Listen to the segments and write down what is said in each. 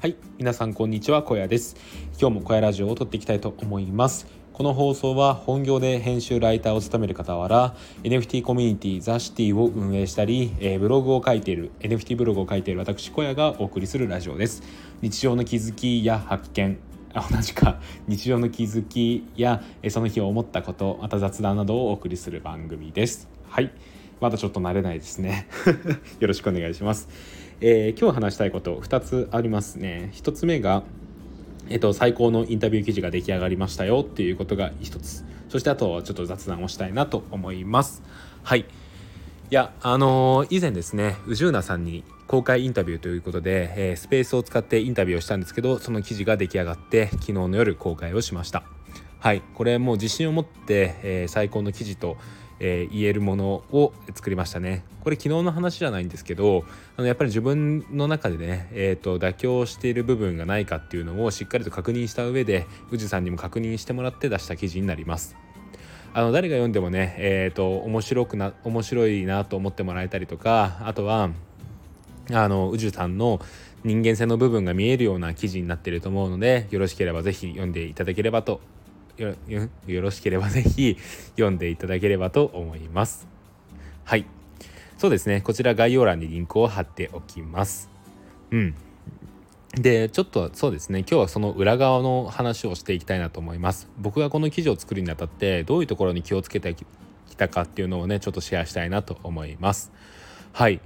はい皆さんこんにちは小屋です。今日も小屋ラジオを撮っていきたいと思います。この放送は本業で編集ライターを務める傍ら NFT コミュニティザ・シティを運営したり、え、ブログを書いている NFT ブログを書いている私小屋がお送りするラジオです。日常の気づきや発見同じか。日常の気づきやその日を思ったことまた雑談などをお送りする番組です。はい。まだちょっと慣れないですね。よろしくお願いします。えー、今日話したいこと2つありますね。1つ目が、えーと、最高のインタビュー記事が出来上がりましたよっていうことが1つ。そしてあとちょっと雑談をしたいなと思います。はい。いやあのー、以前ですね宇宙なさんに公開インタビューということで、えー、スペースを使ってインタビューをしたんですけどその記事が出来上がって昨日の夜公開をしました。はい。これもう自信を持って、え、最高の記事とえー、言えるものを作りましたね。これ昨日の話じゃないんですけどあのやっぱり自分の中でね、えーと、妥協している部分がないかっていうのをしっかりと確認した上で宇治さんにも確認してもらって出した記事になります。あの誰が読んでもねえっ、ー、と面白くな面白いなと思ってもらえたりとかあとはあの宇治さんの人間性の部分が見えるような記事になっていると思うのでよろしければ是非読んでいただければとよろしければぜひ読んでいただければと思います。はい。そうですね。こちら概要欄にリンクを貼っておきます。うん。で、ちょっとそうですね。今日はその裏側の話をしていきたいなと思います。僕がこの記事を作るにあたってどういうところに気をつけてきたかっていうのをね、ちょっとシェアしたいなと思います。はい。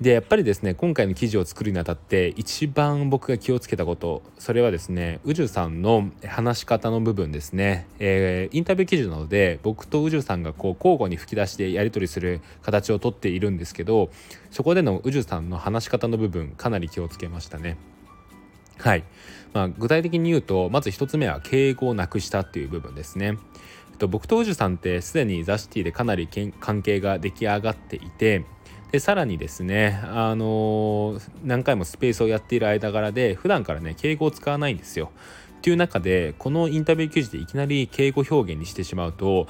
でやっぱりですね今回の記事を作るにあたって一番僕が気をつけたことそれはですね宇治さんの話し方の部分ですね、えー、インタビュー記事なので僕と宇治さんがこう交互に吹き出してやり取りする形をとっているんですけどそこでの宇治さんの話し方の部分かなり気をつけましたね。はい、まあ、具体的に言うとまず1つ目は敬語をなくしたっていう部分ですね。僕と宇治さんってすでにザ・シティでかなり関係が出来上がっていてでさらにですねあの何回もスペースをやっている間柄で普段からね敬語を使わないんですよ。っていう中でこのインタビュー記事でいきなり敬語表現にしてしまうと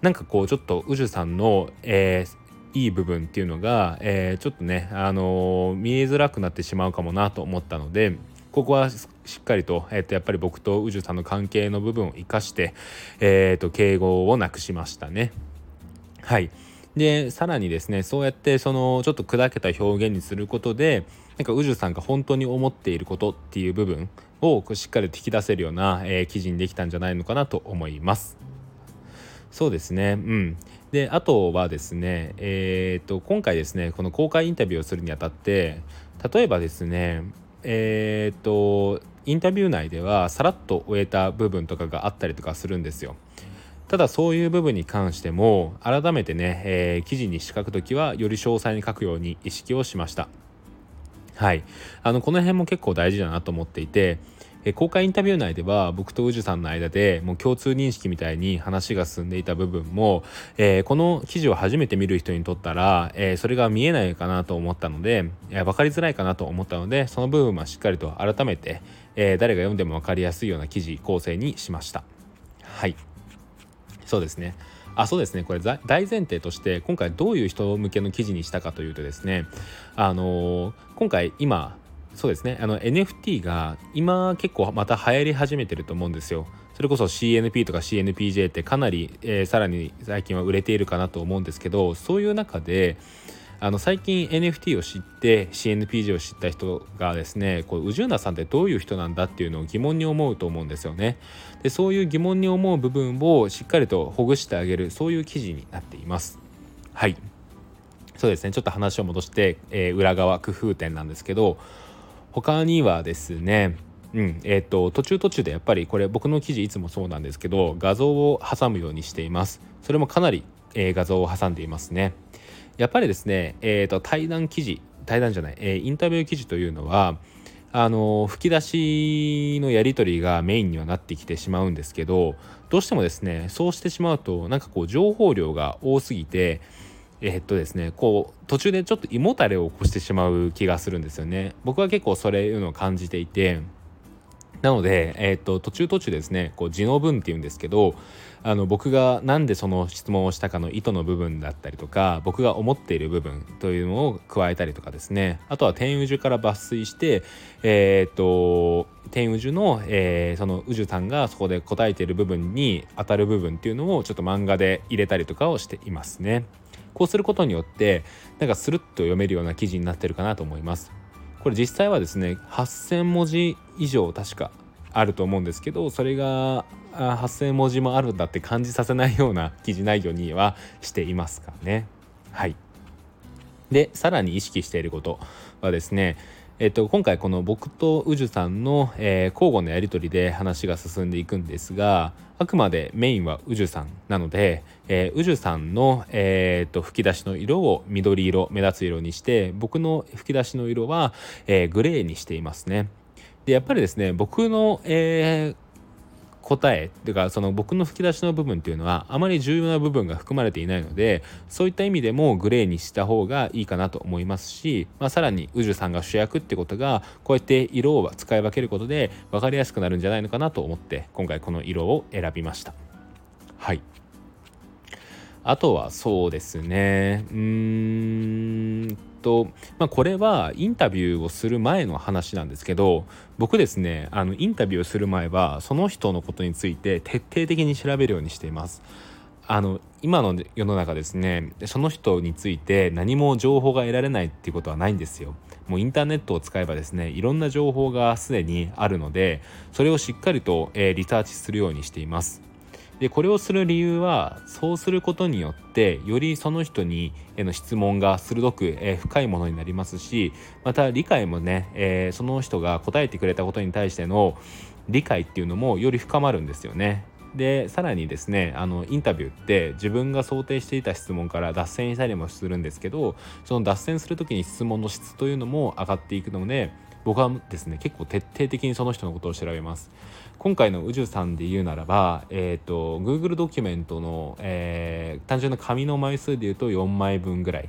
なんかこうちょっと宇治さんの、えー、いい部分っていうのが、えー、ちょっとね、あのー、見えづらくなってしまうかもなと思ったのでここはしっかりと,、えー、とやっぱり僕と宇治さんの関係の部分を生かして、えー、と敬語をなくしましたね。はいでさらにですねそうやってそのちょっと砕けた表現にすることでなんか宇治さんが本当に思っていることっていう部分をしっかりと引き出せるような、えー、記事にできたんじゃないのかなと思います。そうですねうんであとはですねえー、っと今回ですねこの公開インタビューをするにあたって例えばですねえー、っとインタビュー内ではさらっと終えた部分とかがあったりとかするんですよ。ただそういう部分に関しても改めてね、えー、記事に書くときはより詳細に書くように意識をしました。はい。あのこの辺も結構大事だなと思っていてえ公開インタビュー内では僕と宇治さんの間でもう共通認識みたいに話が進んでいた部分も、えー、この記事を初めて見る人にとったら、えー、それが見えないかなと思ったので、えー、分かりづらいかなと思ったのでその部分はしっかりと改めて、え誰が読んでも分かりやすいような記事構成にしました。はい。そうですね。あそうですね。これ大前提として今回どういう人向けの記事にしたかというとですねあのー、今回今そうですね。あの NFT が今結構また流行り始めてると思うんですよ。それこそ CNP とか CNPJ ってかなり、えー、さらに最近は売れているかなと思うんですけどそういう中であの最近 NFT を知って CNPG を知った人がですねこう宇治ナさんってどういう人なんだっていうのを疑問に思うと思うんですよね。でそういう疑問に思う部分をしっかりとほぐしてあげるそういう記事になっています。はい。そうですね。ちょっと話を戻して、えー、裏側工夫点なんですけど他にはですねうんえーと、途中途中でやっぱりこれ僕の記事いつもそうなんですけど画像を挟むようにしています。それもかなり、えー、画像を挟んでいますね。やっぱりですね、えーと、対談記事対談じゃない、えー、インタビュー記事というのはあの吹き出しのやり取りがメインにはなってきてしまうんですけどどうしてもですねそうしてしまうとなんかこう情報量が多すぎてえー、っとですねこう途中でちょっと胃もたれを起こしてしまう気がするんですよね。僕は結構それいうのを感じていてなので、えーと、途中途中ですねこう字の文っていうんですけどあの僕が何でその質問をしたかの意図の部分だったりとか僕が思っている部分というのを加えたりとかですねあとは天宇宙から抜粋してえっ、ー、と天宇宙の、えー、その宇宙さんがそこで答えている部分に当たる部分っていうのをちょっと漫画で入れたりとかをしていますね。こうすることによってなんかスルッと読めるような記事になってるかなと思います。これ実際はですね8,000文字以上確かあると思うんですけどそれが8,000文字もあるんだって感じさせないような記事内容にはしていますかね。はいでさらに意識していることはですねえっと、今回この僕と宇治さんの、えー、交互のやり取りで話が進んでいくんですがあくまでメインは宇宙さんなので、えー、宇治さんの、えー、っと吹き出しの色を緑色目立つ色にして僕の吹き出しの色は、えー、グレーにしていますね。でやっぱりですね僕の、えー、答えというかその僕の吹き出しの部分っていうのはあまり重要な部分が含まれていないのでそういった意味でもグレーにした方がいいかなと思いますし、まあ、さらに宇治さんが主役ってことがこうやって色を使い分けることで分かりやすくなるんじゃないのかなと思って今回この色を選びました。はい。あとはそうですね。うーん。と、まあ、これはインタビューをする前の話なんですけど僕ですねあのインタビューをする前はその人のことについて徹底的に調べるようにしています。あの今の世の中ですねその人について何も情報が得られないっていうことはないんですよ。もうインターネットを使えばですねいろんな情報がすでにあるのでそれをしっかりと、えー、リサーチするようにしています。でこれをする理由はそうすることによってよりその人にへの質問が鋭く、えー、深いものになりますしまた理解もね、えー、その人が答えてくれたことに対しての理解っていうのもより深まるんですよね。でさらにですねあのインタビューって自分が想定していた質問から脱線したりもするんですけどその脱線する時に質問の質というのも上がっていくので僕はですね結構徹底的にその人のことを調べます今回の宇宙さんで言うならば、えーと、Google ドキュメントの、えー、単純な紙の枚数で言うと4枚分ぐらい。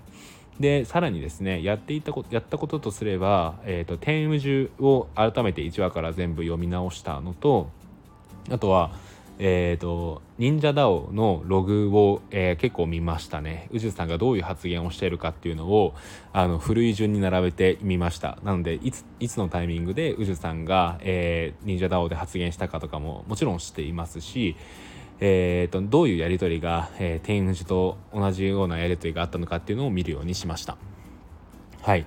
でさらにですねやっていたことやったこととすれば、えーと、天宇宙を改めて1話から全部読み直したのとあとはえーと、忍者 DAO のログを、えー、結構見ましたね。宇治さんがどういう発言をしているかっていうのをあの古い順に並べてみました。なのでいついつのタイミングでうじゅさんが、えー、忍者 DAO で発言したかとかももちろん知っていますしえーと、どういうやり取りが、えー、天宇治と同じようなやり取りがあったのかっていうのを見るようにしました。はい。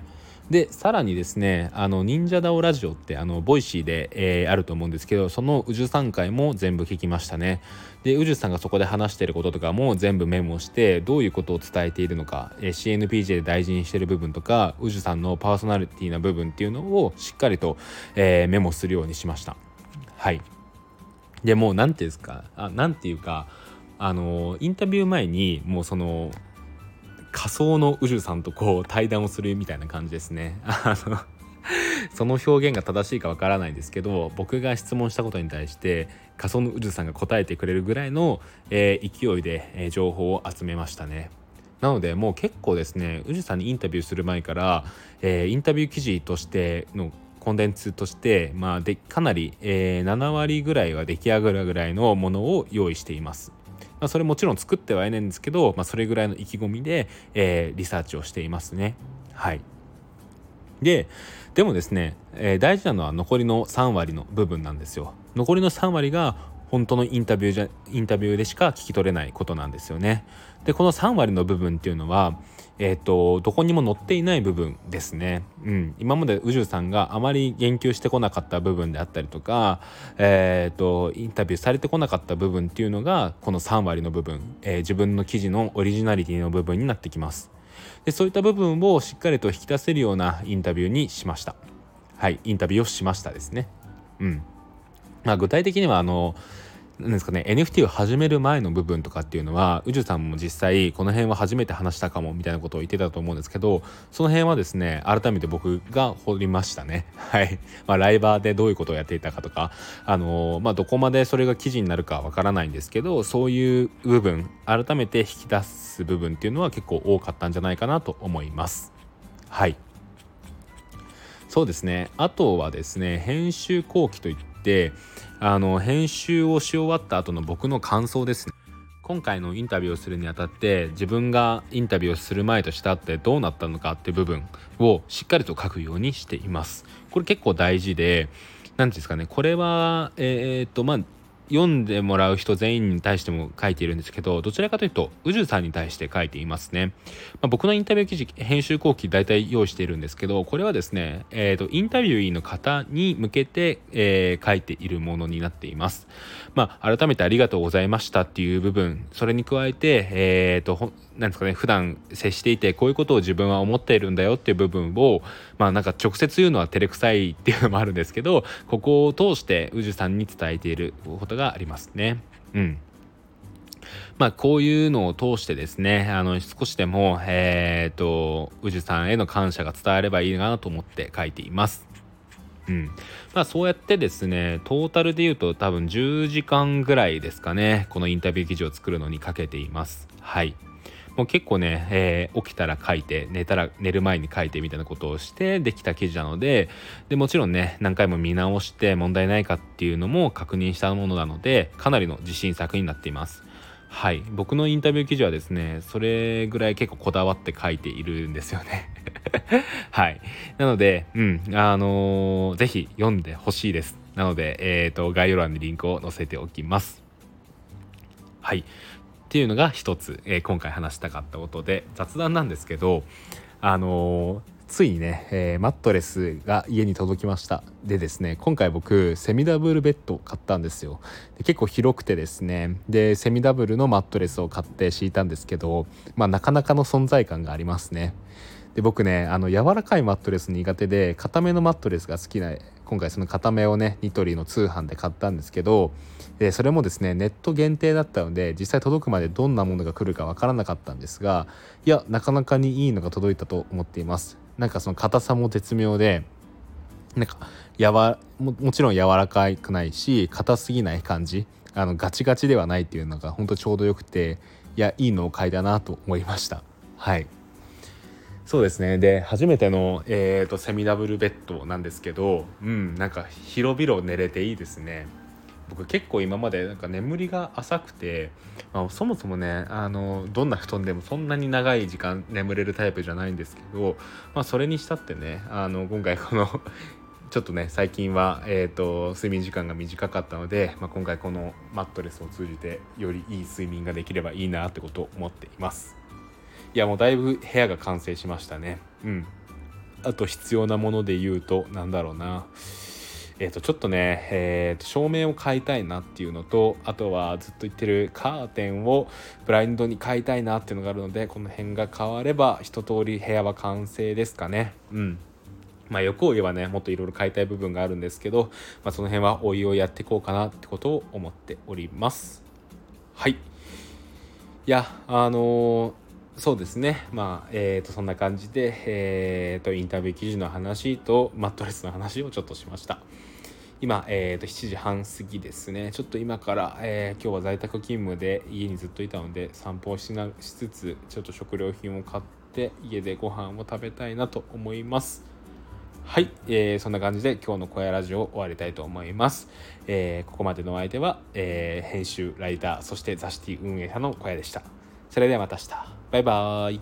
でさらにですねあの忍者 DAO ラジオってあの Voicy で、えー、あると思うんですけどそのうじゅさん回も全部聞きましたね。でうじゅさんがそこで話してることとかも全部メモしてどういうことを伝えているのか、えー、CNPJ で大事にしてる部分とかうじゅさんのパーソナリティな部分っていうのをしっかりと、えー、メモするようにしました。はい。でもう何ていうんですかあなんていうかあのインタビュー前にもうその仮想の宇宙さんとこう対談をするみたいな感じですね。あのその表現が正しいかわからないですけど僕が質問したことに対して仮想の宇宙さんが答えてくれるぐらいの、えー、勢いで、えー、情報を集めましたね。なのでもう結構ですね宇治さんにインタビューする前から、えー、インタビュー記事としてのコンテンツとして、まあ、でかなり、えー、7割ぐらいは出来上がるぐらいのものを用意しています。まあ、それもちろん作ってはいないんですけど、まあ、それぐらいの意気込みで、えー、リサーチをしていますね。はい。で、でもですね、えー、大事なのは残りの3割の部分なんですよ。残りの3割が本当のインタビューじゃインタビューでしか聞き取れないことなんですよね。でこの3割の部分っていうのは、えーと、どこにも載っていない部分ですね。うん、今まで宇宙さんがあまり言及してこなかった部分であったりとか、えーと、インタビューされてこなかった部分っていうのがこの3割の部分、えー、自分の記事のオリジナリティの部分になってきます。でそういった部分をしっかりと引き出せるようなインタビューにしました。はい、インタビューをしましたですね。うん。まあ、具体的にはあのなんですかね NFT を始める前の部分とかっていうのは宇宙さんも実際この辺は初めて話したかもみたいなことを言ってたと思うんですけどその辺はですね改めて僕が掘りましたね。はい、まあ、ライバーでどういうことをやっていたかとかあのまあどこまでそれが記事になるかわからないんですけどそういう部分改めて引き出す部分っていうのは結構多かったんじゃないかなと思います。はい。そうですね。あとはですね編集後期といっってあの編集をし終わった後の僕の感想ですね。今回のインタビューをするにあたって自分がインタビューをする前としたってどうなったのかって部分をしっかりと書くようにしています。これ結構大事で何ですかね。これはえー、っとまあ読んでもらう人全員に対しても書いているんですけどどちらかというと宇治さんに対して書いていますね、まあ、僕のインタビュー記事編集後期大体用意しているんですけどこれはですね、えーと、インタビューイーの方に向けて、えー、書いているものになっています。まあ改めてありがとうございましたっていう部分それに加えてえっ、ー、となんですかね普段接していてこういうことを自分は思っているんだよっていう部分をまあなんか直接言うのは照れくさいっていうのもあるんですけどここを通して宇治さんに伝えていることがありますね。うんまあ、こういうのを通してですね、あの、少しでも、えっ、ー、と、宇治さんへの感謝が伝わればいいなと思って書いています。うん。まあ、そうやってですね、トータルで言うと多分10時間ぐらいですかね、このインタビュー記事を作るのにかけています。はい。もう結構ね、えー、起きたら書いて寝たら寝る前に書いてみたいなことをしてできた記事なのででもちろんね何回も見直して問題ないかっていうのも確認したものなのでかなりの自信作になっています。はい。僕のインタビュー記事はですね、それぐらい結構こだわって書いているんですよね。はい。なので、うん、あのー、ぜひ読んでほしいです。なので、えっ、ー、と、概要欄にリンクを載せておきます。はい。っていうのが一つ、えー、今回話したかったことで雑談なんですけどあのー、ついにね、えー、マットレスが家に届きました。でですね今回僕セミダブルベッドを買ったんですよ。で結構広くてですねでセミダブルのマットレスを買って敷いたんですけどまあなかなかの存在感がありますね。で僕ねあの柔らかいマットレス苦手で硬めのマットレスが好きな今回その固めをねニトリの通販で買ったんですけどでそれもですねネット限定だったので実際届くまでどんなものが来るかわからなかったんですがいやなかなかにいいのが届いたと思っています。なんかその硬さも絶妙でなんかやわももちろん柔らかくないし硬すぎない感じあのガチガチではないっていうのが本当ちょうどよくていやいいのを買いだなと思いました。はい。そうですねで初めての、えーと、セミダブルベッドなんですけどうんなんか広々寝れていいですね僕結構今までなんか眠りが浅くて、まあ、そもそもねあのどんな布団でもそんなに長い時間眠れるタイプじゃないんですけど、まあ、それにしたってねあの今回この ちょっとね最近は、えーと、睡眠時間が短かったので、まあ、今回このマットレスを通じてよりいい睡眠ができればいいなってことを思っています。いやもうだいぶ部屋が完成しましたね。うん。あと必要なもので言うとなんだろうな。えー、とちょっとね、えー、と照明を変えたいなっていうのとあとはずっと言ってるカーテンをブラインドに変えたいなっていうのがあるのでこの辺が変われば一通り部屋は完成ですかね。うん。まあ欲を言えばねもっといろいろ変えたい部分があるんですけど、まあ、その辺はおいおいやっていこうかなってことを思っております。はい。いやあのーそうですね。まあえー、とそんな感じで、えー、とインタビュー記事の話とマットレスの話をちょっとしました。今、えー、と7時半過ぎですね。ちょっと今から、えー、今日は在宅勤務で家にずっといたので散歩をしなしつつちょっと食料品を買って家でご飯を食べたいなと思います。はい、えー、そんな感じで今日の小屋ラジオを終わりたいと思います、えー、ここまでのお相手は、えー、編集ライターそして雑誌運営者の小屋でした。それではまた明日。バイバーイ